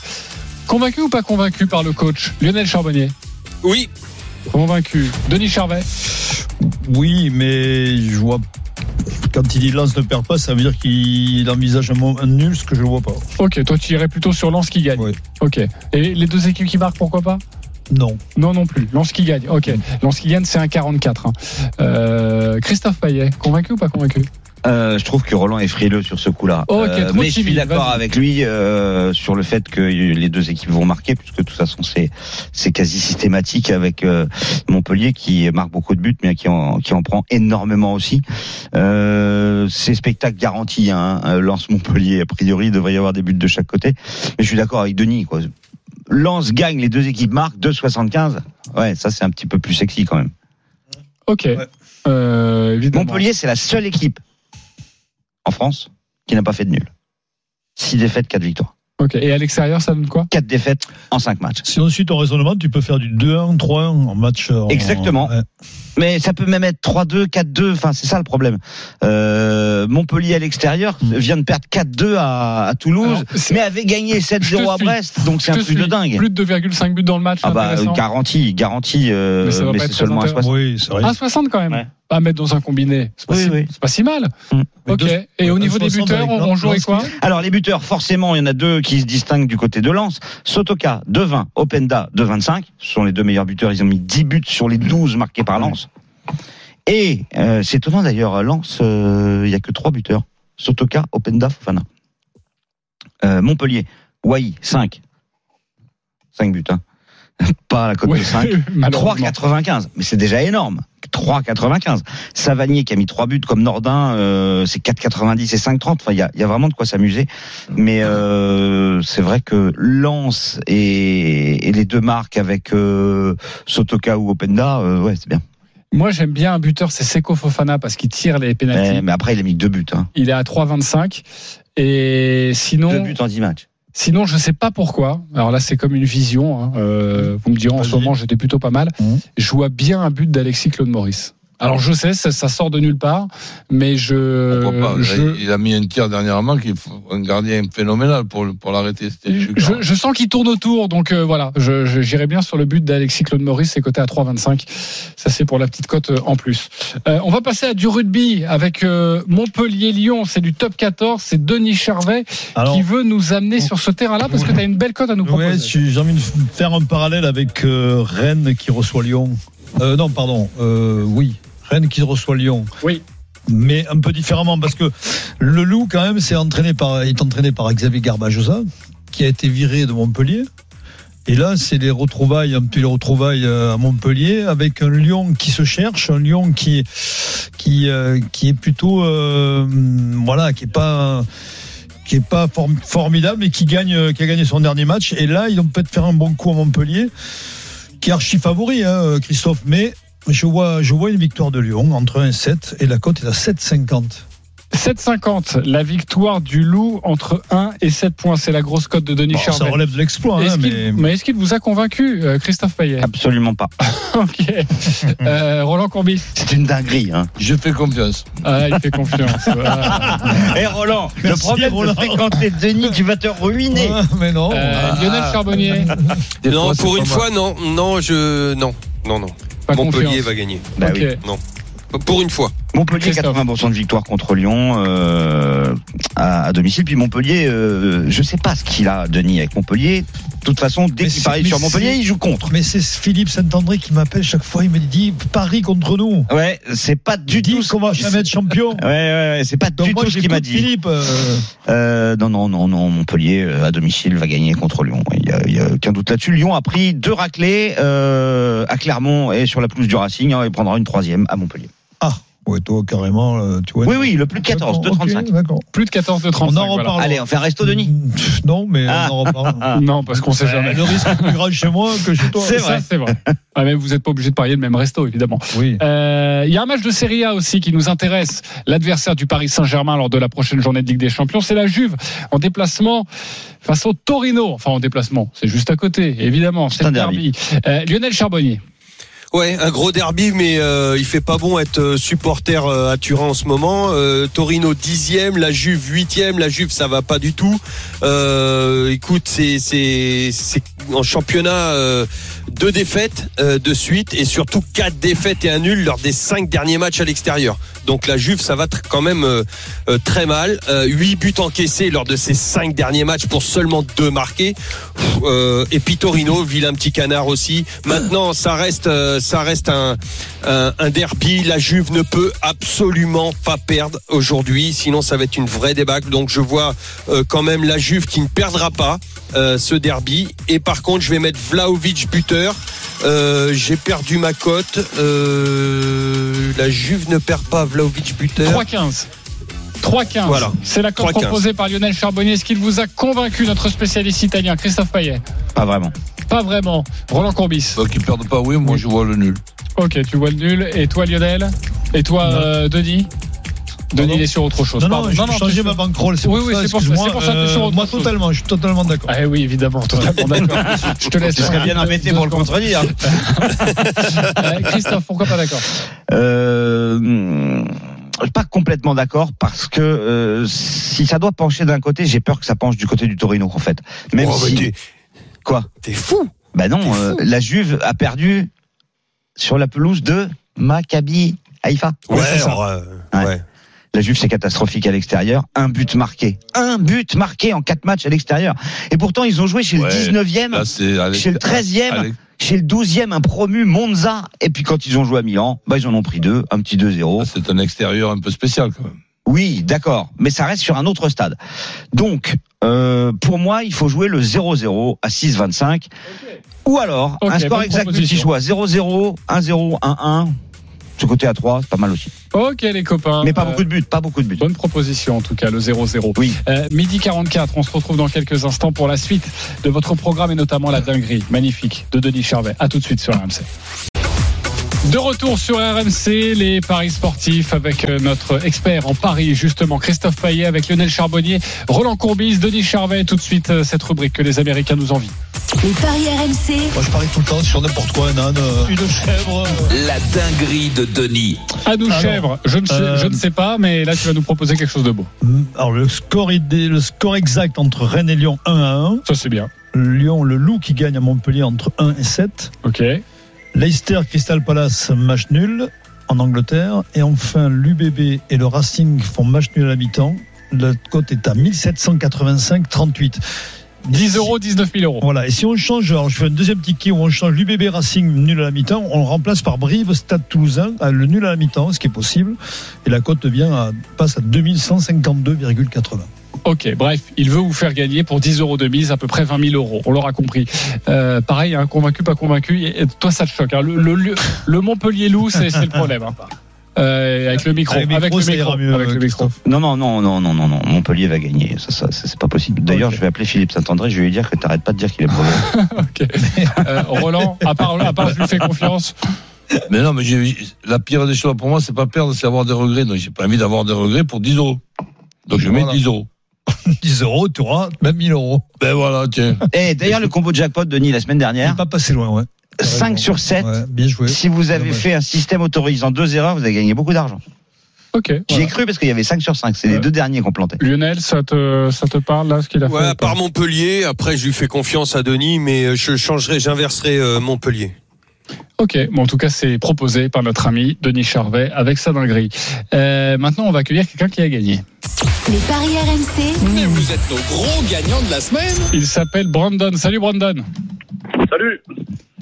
Convaincu ou pas convaincu par le coach Lionel Charbonnier? Oui. Convaincu. Denis Charvet Oui, mais je vois. Quand il dit Lens ne perd pas, ça veut dire qu'il envisage un, nul, ce que je ne vois pas. Ok, toi tu irais plutôt sur Lens qui gagne. Oui. Ok. Et les deux équipes qui marquent, pourquoi pas? Non. Non, non plus. Lens qui gagne. Ok. Lens qui gagne, c'est un 44. hein. Euh, Christophe Payet, convaincu ou pas convaincu? Euh, je trouve que Roland est frileux sur ce coup-là. Ok, Euh, trop mais je suis d'accord avec lui euh, sur le fait que les deux équipes vont marquer, puisque de toute façon c'est c'est quasi systématique avec euh, Montpellier qui marque beaucoup de buts, mais qui en qui en prend énormément aussi. Euh, c'est spectacle garanti. Hein, Lance Montpellier, a priori, il devrait y avoir des buts de chaque côté. Mais je suis d'accord avec Denis. Quoi. Lance gagne, les deux équipes marquent 2,75. Ouais, ça c'est un petit peu plus sexy quand même. Ok. Euh, évidemment. Montpellier, c'est la seule équipe en France qui n'a pas fait de nul. 6 défaites, 4 victoires. Ok. Et à l'extérieur, ça donne quoi 4 défaites en 5 matchs. Si on suit ton raisonnement, tu peux faire du 2-1, 3-1 en match. en- Exactement. ouais. Mais ça peut même être 3-2, 4-2. Enfin, c'est ça le problème. Euh, Montpellier à l'extérieur vient de perdre 4-2 à, à Toulouse, Alors, mais avait gagné Je te 7-0 à suis. Brest. Donc c'est un truc de dingue. Plus de 2,5 buts dans le match. Ah bah intéressant. garantie, garantie. euh, Mais mais c'est être seulement à très 60. Oui, c'est vrai. À 60 quand même. Ouais. Pas mettre dans un combiné. C'est pas, Oui, si, oui. c'est pas si mal. Mm. Ok. deux- Et au ouais, niveau des 60 buteurs, avec on, on jouerait Lens- quoi Alors les buteurs, forcément, il y en a deux qui se distinguent du côté de Lens. Sotoka, 2-20, Openda, 2-25. Ce sont les deux meilleurs buteurs. Ils ont mis 10 buts sur les 12 marqués par Lens. Et euh, c'est étonnant d'ailleurs, à Lens, euh, il y a que trois buteurs. Sotoka, Openda, Fofana. Euh, Montpellier, Wai, 5. 5 buts, hein. Pas à la cote Oui, de 5. malheureusement. 3,95. Mais c'est déjà énorme. 3,95. Savanier qui a mis 3 buts comme Nordin, euh, c'est 4,90 et 5,30. Enfin, il y a, il y a vraiment de quoi s'amuser. Mais euh, c'est vrai que Lens et, et les deux marques avec euh, Sotoka ou Openda, euh, ouais, c'est bien. Moi, j'aime bien un buteur, c'est Seko Fofana parce qu'il tire les pénaltys. Mais, mais après, il a mis deux buts. Hein. Il est à 3,25. Et sinon, Deux buts en 10 matchs. Sinon, je sais pas pourquoi. Alors là, c'est comme une vision. hein. Euh, vous me direz en ce moment, j'étais plutôt pas mal. Mhm. Je vois bien un but d'Alexis Claude Maurice. Alors je sais, ça, ça sort de nulle part, mais je, Pourquoi pas je, Il a mis un tir dernièrement qui est un gardien phénoménal pour, pour l'arrêter. Je, sens qu'il tourne autour, donc euh, voilà, je, j'irai bien sur le but d'Alexis Claude Maurice, c'est coté à 3,25. Ça c'est pour la petite cote euh, en plus. Euh, on va passer à du rugby avec euh, Montpellier-Lyon, c'est du top 14, c'est Denis Charvet Alors, qui veut nous amener sur ce terrain-là parce que tu as une belle cote à nous proposer. ouais, j'ai j'ai envie de faire un parallèle avec euh, Rennes qui reçoit Lyon. Euh, non, pardon. Euh, oui, Rennes qui reçoit Lyon. Oui. Mais un peu différemment parce que le Loup, quand même, c'est entraîné par, est entraîné par Xavier Garbajosa, qui a été viré de Montpellier. Et là, c'est les retrouvailles, un les retrouvailles euh, à Montpellier, avec un Lyon qui se cherche, un Lyon qui, qui, euh, qui est plutôt, euh, voilà, qui est pas, qui est pas form- formidable, mais qui gagne, qui a gagné son dernier match. Et là, ils vont peut-être faire un bon coup à Montpellier, qui est archi favori, hein, Christophe. Mais je vois, je vois une victoire de Lyon entre 1 et 7, et la cote est à 7,50. 7,50 la victoire du Loup entre 1 et 7 points. C'est la grosse cote de Denis Bon, ça Charvet. relève de l'exploit, Est-ce hein, mais mais est-ce qu'il vous a convaincu, euh, Christophe Payet? Absolument pas. Ok. Euh, Roland Courbis C'est une dinguerie. Hein. Je fais confiance. Ah, il fait confiance. Voilà. Et Roland, le problème Roland. de fréquenter Denis, tu vas te ruiner. Ah, mais non. Euh, Lionel Charbonnier, Non, pour pas une fois, non, non, non, non, non, non. Pas Montpellier confiance. va gagner. Bah oui. Non. Pour une fois. Montpellier, Christophe. 80% de victoire contre Lyon euh, à, à domicile. Puis Montpellier, euh, je sais pas ce qu'il a, Denis, avec Montpellier. De toute façon, dès qu'il parie sur Montpellier, il joue contre. Mais c'est Philippe Saint-André qui m'appelle chaque fois. Il me dit Paris contre nous. Ouais, c'est pas du tout. qu'on va jamais être champion. Ouais, ouais, ouais, c'est pas Donc du moi, tout ce qu'il m'a dit. Philippe. euh, Euh, non, non, non, non. Montpellier à domicile va gagner contre Lyon. Il y a, il y a aucun doute là-dessus. Lyon a pris deux raclés à Clermont et sur la pelouse du Racing. hein, il prendra une troisième à Montpellier. Ah, ouais, toi, carrément, euh, tu vois. Oui, oui, le plus de 14, D'accord, 2,35. ok, D'accord. Plus de 14 de 35. On en voilà. reparle. Allez, on fait un resto, Denis. Non, mais Ah. on en reparle. Non, parce qu'on sait Ouais, jamais. Le risque est plus grand chez moi que chez toi. C'est vrai. c'est vrai. Ah, mais vous n'êtes pas obligé de parier le même resto, évidemment. Oui. Euh, Il y a un match de Serie A aussi qui nous intéresse. L'adversaire du Paris Saint-Germain lors de la prochaine journée de Ligue des Champions, c'est la Juve en déplacement face au Torino. Enfin, en déplacement, c'est juste à côté, évidemment. C'est un le derby. derby. Euh, Lionel Charbonnier. Ouais, un gros derby, mais euh, il fait pas bon être euh, supporter euh, à Turin en ce moment. Euh, Torino dixième, la Juve huitième. La Juve, ça va pas du tout. Euh, écoute, c'est c'est c'est en championnat deux défaites euh, de suite et surtout quatre défaites et un nul lors des cinq derniers matchs à l'extérieur. Donc la Juve, ça va quand même euh, euh, très mal. Huit buts encaissés lors de ces cinq derniers matchs pour seulement deux marqués. Et puis Torino, vilain petit canard aussi. Maintenant, ça reste, ça reste un, derby. La Juve ne peut absolument pas perdre aujourd'hui, sinon ça va être une vraie débâcle. Donc je vois quand même la Juve qui ne perdra pas ce derby. Et par contre, je vais mettre Vlaovic buteur. Euh, J'ai perdu ma cote. Euh, la Juve ne perd pas Vlaovic buteur. 3-15. 3-15. Voilà. C'est la cote 3-15. proposée par Lionel Charbonnier. Est-ce qu'il vous a convaincu, notre spécialiste italien, Christophe Payet? Pas vraiment. Pas vraiment. Roland Courbis. Donc ils perdent pas, oui, moi je vois le nul. Ok, tu vois le nul. Et toi, Lionel? Et toi, euh, Denis? Denis, il est sur autre chose. Non, Pardon. non, j'ai changé tu- ma bankroll. C'est Oui, pour oui, ça, c'est pour c'est pour ça que es sur autre Moi, chose. totalement, je suis totalement d'accord. Ah oui, évidemment, totalement d'accord. Je te laisse. Tu serais bien embêté pour le contredire. Euh, Christophe, pourquoi pas d'accord Euh, hmm, pas complètement d'accord parce que euh, si ça doit pencher d'un côté, j'ai peur que ça penche du côté du Torino en fait. Même Oh, mais si t'es- quoi T'es fou. Bah non, euh, la Juve a perdu sur la pelouse de Maccabi Haïfa. Ouais, c'est ça. ouais, Ouais. ouais. La Juve, c'est catastrophique à l'extérieur. Un but marqué. Un but marqué en quatre matchs à l'extérieur. Et pourtant, ils ont joué chez le Ouais. 19e, Là, chez le 13e, Allez. chez le 12e, un promu Monza. Et puis quand ils ont joué à Milan, bah, ils en ont pris deux, un petit 2-0. Là, C'est un extérieur un peu spécial quand même. Oui, d'accord, mais ça reste sur un autre stade. Donc, euh, pour moi, il faut jouer le 0-0 à 6-25. Ou alors, Ok, un score exact multi-choix 0-0, 1-0, 1-1. Ce côté à 3, c'est pas mal aussi. Ok, les copains. Mais pas Euh, beaucoup de buts, pas beaucoup de buts. Bonne proposition en tout cas, le 0-0. Oui. Euh, midi 44, on se retrouve dans quelques instants pour la suite de votre programme et notamment la dinguerie magnifique de Denis Charvet. À tout de suite sur RMC. De retour sur RMC, les paris sportifs avec euh, notre expert en paris, justement, Christophe Payet, avec Lionel Charbonnier, Roland Courbis, Denis Charvet, tout de suite cette rubrique que les Américains nous envient. Les paris RMC, Moi, je parie tout le temps sur n'importe quoi, un âne, euh, une chèvre. euh, La dinguerie de Denis. À nous, Alors, chèvre, je ne, sais, euh, je ne sais pas, mais là tu vas nous proposer quelque chose de beau. Alors, le score, idée, le score exact entre Rennes et Lyon, 1 à 1. Ça c'est bien. Lyon, le loup qui gagne à Montpellier entre 1 et 7. Ok. Leicester, Crystal Palace, match nul en Angleterre. Et enfin, l'UBB et le Racing font match nul à la mi-temps. La cote est à 1785,38. 10 euros, 19 000 euros. Voilà, et si on change, alors je fais un deuxième ticket où on change l'UBB Racing nul à la mi-temps, on le remplace par Brive Stade Toulousain, à le nul à la mi-temps, ce qui est possible, et la cote devient à, passe à 2152,80. Ok, bref, il veut vous faire gagner pour 10 euros de mise, à peu près 20 000 euros. On l'aura compris. Euh, pareil, hein, convaincu, pas convaincu. Et, toi, ça te choque. hein. Le, le, le- le Montpellier loup, c'est c'est le problème. hein. Euh, avec le micro, Avec le avec micro, le ça micro, ira mieux, avec le micro. Christophe. Non, non, non, non, non, non, non. Montpellier va gagner. Ça, ça, ça, c'est pas possible. D'ailleurs, je vais appeler Philippe Saint-André. Je vais lui dire que t'arrêtes pas de dire qu'il est mauvais. Ok. Euh, Roland, à part, à part, je lui fais confiance. Mais non, mais j'ai- la pire des choses pour moi, c'est pas perdre, c'est avoir des regrets. Donc j'ai pas envie d'avoir des regrets pour 10 euros. Donc je mets Voilà. 10 euros. 10 euros, tu auras même 1000 euros. Ben voilà, tiens. Et d'ailleurs, le combo de jackpot, Denis, la semaine Il dernière, n'est pas passé loin, ouais. T'as 5 raison. sur 7. Ouais, bien joué. Si vous avez fait un système autorisant deux erreurs, vous avez gagné beaucoup d'argent. Ok. J'y ai voilà. cru parce qu'il y avait 5 sur 5. C'est les deux derniers qu'on plantait. Lionel, ça te, ça te parle là, ce qu'il a Ouais, fait à part Montpellier, après je lui fais confiance à Denis, mais euh, je changerai, j'inverserai euh, Montpellier. Ok, bon, en tout cas, c'est proposé par notre ami Denis Charvet avec sa dinguerie. Euh, maintenant, on va accueillir quelqu'un qui a gagné. Les paris RMC, Mais vous êtes nos gros gagnants de la semaine. Il s'appelle Brandon. Salut Brandon. Salut.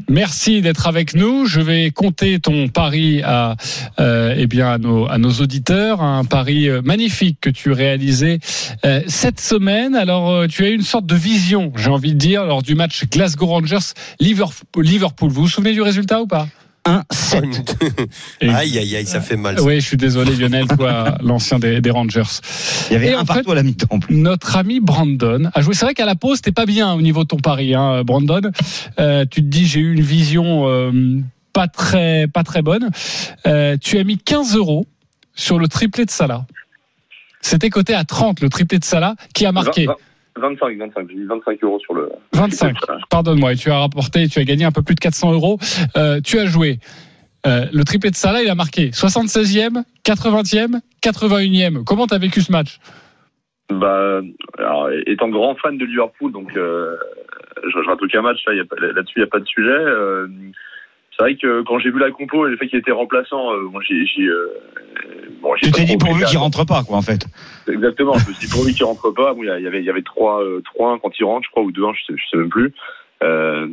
Merci d'être avec nous. Je vais compter ton pari à, euh, eh bien, à nos, à nos auditeurs. Un pari euh, magnifique que tu réalisais euh, cette semaine. Alors, euh, tu as eu une sorte de vision, j'ai envie de dire, lors du match Glasgow Rangers Liverpool. Liverpool. Vous vous souvenez du résultat ou pas 1, 7. Et- Aïe, aïe, aïe, ça fait mal. Oui, je suis désolé Lionel, toi, l'ancien des, des Rangers. Il y avait Et un en partout fait, à la mi-temps. Notre ami Brandon a joué. C'est vrai qu'à la pause, t'es pas bien au niveau de ton pari, hein, Brandon. Euh, tu te dis, j'ai eu une vision euh, pas très, pas très bonne. Euh, tu as mis 15 euros sur le triplé de Salah. C'était coté à 30, le triplé de Salah, qui a marqué 25, 25. J'ai mis 25 euros sur le. 25. Pardonne-moi, et tu as rapporté, tu as gagné un peu plus de 400 euros. Euh, tu as joué. Euh, le triplé de Salah, il a marqué 76e, 80e, 81e. Comment t'as vécu ce match? Bah, alors, étant grand fan de Liverpool, donc euh, je, je rate aucun match là, a là-dessus, il n'y a pas de sujet. C'est vrai que quand j'ai vu la compo et le fait qu'il était remplaçant, euh, bon, j'ai, euh, bon, j'ai Tu pas t'es dit pourvu qu'il rentre pas, quoi, en fait. Exactement, je me suis dit pourvu qu'il rentre pas. Bon, il y avait, il y avait 3, euh, 3-1 quand il rentre, je crois, ou 2-1, je sais, je sais même plus. Euh,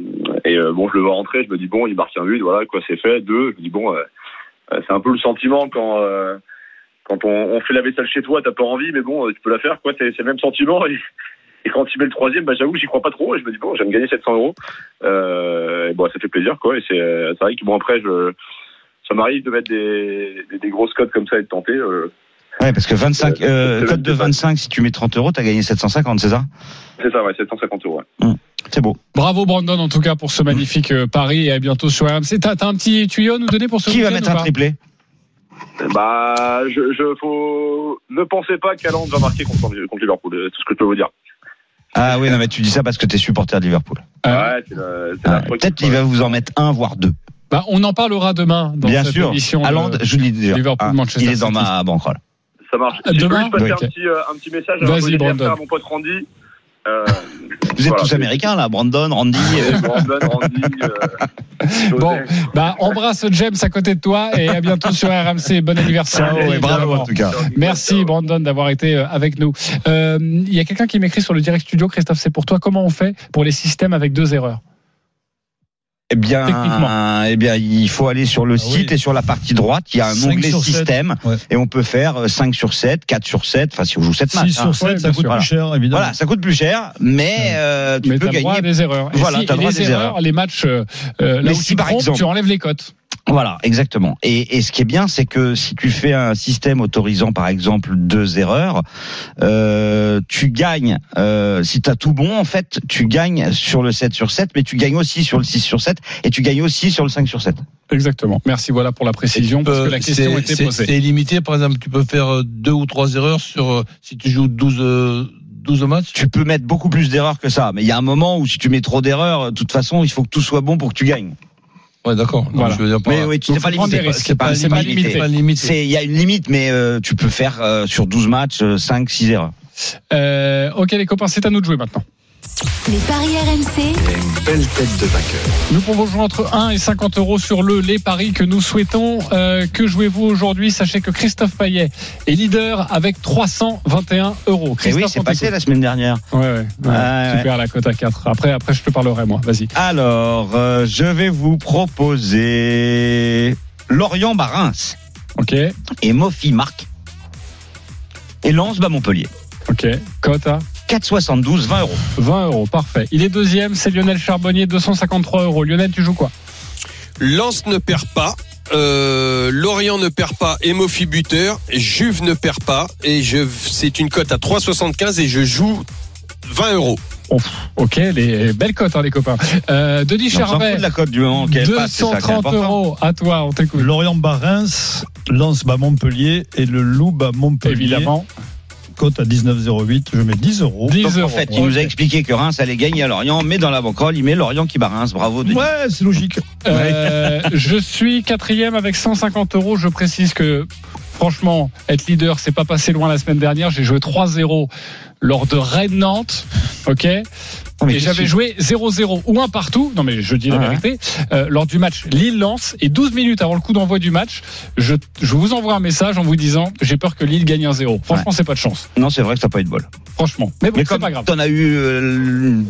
et euh, bon, je le vois rentrer, je me dis bon, il marque un but, voilà, quoi, c'est fait. Deux, je me dis bon, euh, c'est un peu le sentiment quand quand on, on fait la vaisselle chez toi, t'as pas envie, mais bon, tu peux la faire, quoi. C'est c'est le même sentiment. Et, et quand il met le troisième, bah, j'avoue, j'y crois pas trop. Et je me dis bon, j'aime gagner 700 euros. Euh, et bon, ça fait plaisir, quoi. Et c'est euh, c'est vrai que bon après, je ça m'arrive de mettre des, des, des grosses cotes comme ça et de tenter. Euh, Ouais, parce que 25, euh, c'est code de le- 25, si tu mets 30 euros, t'as gagné 750, c'est ça? C'est ça, ouais, 750 euros. ouais. C'est beau. Bravo Brandon en tout cas pour ce magnifique euh, pari et à bientôt sur RMC. T'as t'as un petit tuyau à nous donner pour ce Qui va mettre un triplé? Bah, je, je faut ne pensez pas qu'Aland va marquer contre, contre Liverpool. C'est tout ce que je peux vous dire. Ah oui, non, mais tu dis ça parce que t'es supporter de Liverpool. Ah. Ouais, c'est la, c'est la Ah, Peut-être qu'il va vous en mettre un, voire deux. Bah, on en parlera demain dans Bien cette sûr. émission. de- Haaland, je l'ai déjà. Liverpool, Ah, Manchester il est dans City. ma bankroll. Ça marche. Si je peux demain juste passer Ok. un, petit, euh, un petit message à, à mon pote Randy. Euh, Vous êtes voilà. tous américains, là, Brandon, Randy. euh, Brandon, Randy. Euh. Bon, bah, embrasse James à côté de toi et à bientôt sur RMC. Bon anniversaire. Ciao et bravo, en tout cas. Merci Brandon d'avoir été avec nous. Euh, Il y a quelqu'un qui m'écrit sur le direct studio, Christophe, c'est pour toi. Comment on fait pour les systèmes avec deux erreurs? Eh bien, eh bien, il faut aller sur le site et sur la partie droite, il y a un onglet système Ouais. et on peut faire euh, 5 sur 7, 4 sur 7, enfin si on joue 7 matchs. 6 hein. sur 7, Ouais, ça coûte sûr. plus cher, évidemment. Voilà, ça coûte plus cher, mais euh, tu Mais peux t'as le droit à gagner. des erreurs. Voilà, si- le et droit à des erreurs, erreurs. les matchs, euh, euh, là Mais où si, tu par trompes, exemple- tu enlèves les cotes. Voilà, exactement. Et, et ce qui est bien, c'est que si tu fais un système autorisant, par exemple, deux erreurs, euh, tu gagnes. Euh, si tu as tout bon, en fait, tu gagnes sur le 7 sur 7, mais tu gagnes aussi sur le 6 sur 7 et tu gagnes aussi sur le 5 sur 7. Exactement. Merci, voilà pour la précision, parce que la question C'est- était posée. C'est illimité, par exemple, tu peux faire euh, deux ou trois erreurs sur euh, si tu joues 12, euh, 12 matchs. Tu peux mettre beaucoup plus d'erreurs que ça, mais il y a un moment où si tu mets trop d'erreurs, de toute façon, il faut que tout soit bon pour que tu gagnes. Ouais, d'accord. Voilà. Je veux dire, pas- Mais oui, tu sais pas limité. C'est pas, limité. c'est pas limité. C'est il y a une limite, mais euh, tu peux faire euh, sur 12 matchs 5, 6 erreurs. Euh, ok les copains, c'est à nous de jouer maintenant. Les paris RMC, Une belle tête de vainqueur. Nous pouvons jouer entre 1 et 50 euros sur le les paris que nous souhaitons. Euh, que jouez-vous aujourd'hui? Sachez que Christophe Payet est leader avec 321 euros. Et oui, Christophe, c'est on passé la semaine dernière. Ouais, ouais, perds la cote à 4. Après, après, je te parlerai moi. Vas-y. Alors, euh, je vais vous proposer Lorient bat Reims Ok, et Mofi marque et Lens bat Montpellier. ok. Cote à 4,72, 20 euros. 20 euros. Parfait. Il est deuxième. C'est Lionel Charbonnier, 253 euros. Lionel, tu joues quoi? Lens ne perd pas. Euh, Lorient ne perd pas et Mofi buteur, Juve ne perd pas et je c'est une cote à 3,75 et je joue 20 euros. Ok, les belles cotes, hein, les copains. Euh, Denis Charvet, de la cote du moment qu'elle passe, c'est ça qui est 230 important. euros. À toi, on t'écoute. Lorient bat Reims, Lens bat Montpellier et le Loup bat Montpellier. Évidemment. Cote à 19,08. Je mets 10 euros. 10 Donc, en euros. fait, il nous a expliqué que Reims allait gagner à Lorient, mais dans la banquerolle, il met Lorient qui bat Reims. Bravo, Denis. Ouais, c'est logique. Euh, je suis quatrième avec 150 euros. Je précise que, franchement, être leader, c'est pas passé loin la semaine dernière. J'ai joué 3-0 lors de Rennes-Nantes. OK? Et j'avais joué 0-0 ou un partout. Non, mais je dis la Ah ouais. vérité. Euh, lors du match Lille-Lens et 12 minutes avant le coup d'envoi du match, je, je vous envoie un message en vous disant j'ai peur que Lille gagne un 0. Franchement, c'est pas de chance. Non, c'est vrai que t'as pas eu de bol. Franchement. Mais bon, c'est pas grave. t'en as eu euh,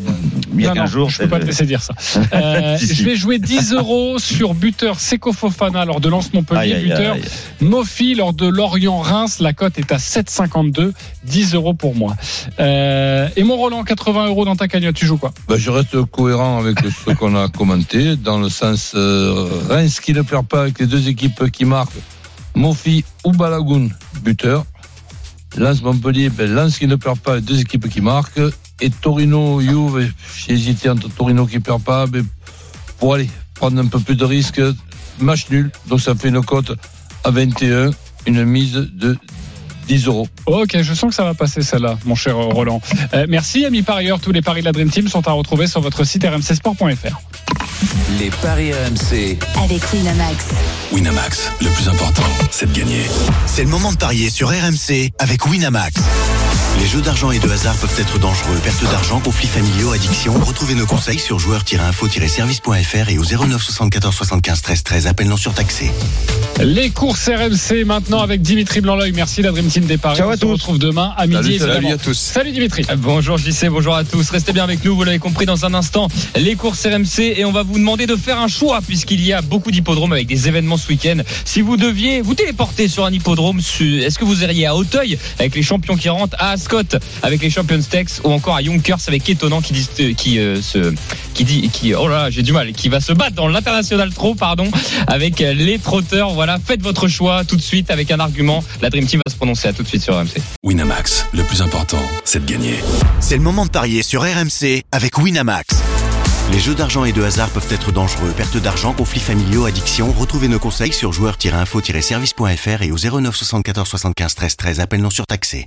il y a Non, 15 non, jours, je peux pas te laisser dire ça. Euh, Si, si. je vais jouer 10 euros sur buteur Seko Fofana lors de Lance Montpellier, Aïe, aïe, buteur aïe. Mofi lors de Lorient Reims. La cote est à 7,52, 10 euros pour moi. Et mon Roland, 80 euros dans ta cagnotte. Tu joues quoi Ben, je reste cohérent avec ce qu'on a commenté, dans le sens euh, Reims qui ne perd pas avec les deux équipes qui marquent, Mofi ou Balagoun, buteur. Lens Montpellier, ben, Lens qui ne perd pas, les deux équipes qui marquent. Et Torino, Juve, j'ai hésité entre Torino qui perd pas, mais pour aller prendre un peu plus de risques, match nul. Donc ça fait une cote à 21, une mise de 10 euros. Ok, je sens que ça va passer celle-là, mon cher Roland. Euh, merci, amis parieurs. Tous les paris de la Dream Team sont à retrouver sur votre site rmcsport.fr. Les paris RMC. Avec Winamax. Winamax, le plus important, c'est de gagner. C'est le moment de parier sur RMC avec Winamax. Les jeux d'argent et de hasard peuvent être dangereux. Perte d'argent, conflits familiaux, addiction. Retrouvez nos conseils sur joueurs-info-service.fr et au 09 74 75 13 13. Appel non surtaxé. Les courses RMC maintenant avec Dimitri Blanc-L'œil. Merci la Dream Team des paris. Ciao On à se tous. retrouve demain à midi. Salut, salut à tous. Salut Dimitri. Bonjour JC, bonjour à tous. Restez bien avec nous, vous l'avez compris dans un instant, les courses RMC et on va vous demander de faire un choix puisqu'il y a beaucoup d'hippodromes avec des événements ce week-end. Si vous deviez vous téléporter sur un hippodrome, est-ce que vous iriez à Auteuil avec les champions qui rentrent, à Ascot avec les Champions Stakes ou encore à Yonkers avec Étonnant qui dit, qui, euh, se, qui dit, qui, oh là là, j'ai du mal, qui va se battre dans l'international trop, pardon, avec euh, les trotteurs. Voilà, faites votre choix tout de suite avec un argument. La Dream Team va se prononcer à tout de suite sur RMC. Winamax, le plus important, c'est de gagner. C'est le moment de parier sur RMC avec Winamax. Les jeux d'argent et de hasard peuvent être dangereux. Perte d'argent, conflits familiaux, addiction. Retrouvez nos conseils sur joueurs-info-service.fr et au 09 74 75 13 13. Appel non surtaxé.